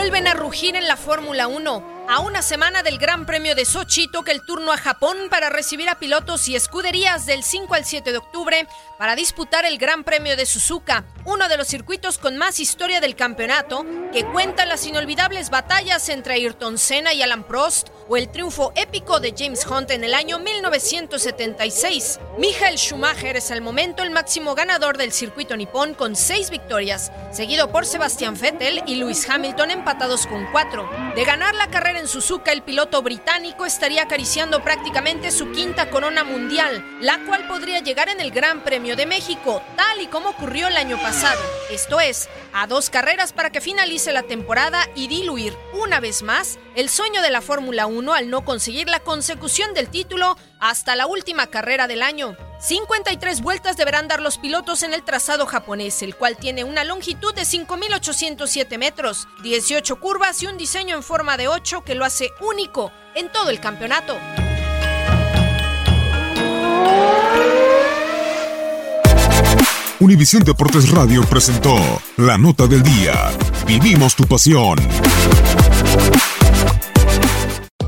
Vuelven a rugir en la Fórmula 1. A una semana del Gran Premio de Sochi toca el turno a Japón para recibir a pilotos y escuderías del 5 al 7 de octubre para disputar el Gran Premio de Suzuka, uno de los circuitos con más historia del campeonato, que cuenta las inolvidables batallas entre Ayrton Senna y Alan Prost o el triunfo épico de James Hunt en el año 1976. Michael Schumacher es al momento el máximo ganador del circuito nipón con seis victorias, seguido por Sebastian Vettel y Lewis Hamilton empatados con cuatro. De ganar la carrera en Suzuka, el piloto británico estaría acariciando prácticamente su quinta corona mundial, la cual podría llegar en el Gran Premio de México, tal y como ocurrió el año pasado. Esto es, a dos carreras para que finalice la temporada y diluir una vez más el sueño de la Fórmula 1 al no conseguir la consecución del título hasta la última carrera del año. 53 vueltas deberán dar los pilotos en el trazado japonés, el cual tiene una longitud de 5.807 metros, 18 curvas y un diseño en forma de 8 que lo hace único en todo el campeonato. Univisión Deportes Radio presentó La Nota del Día. Vivimos tu pasión.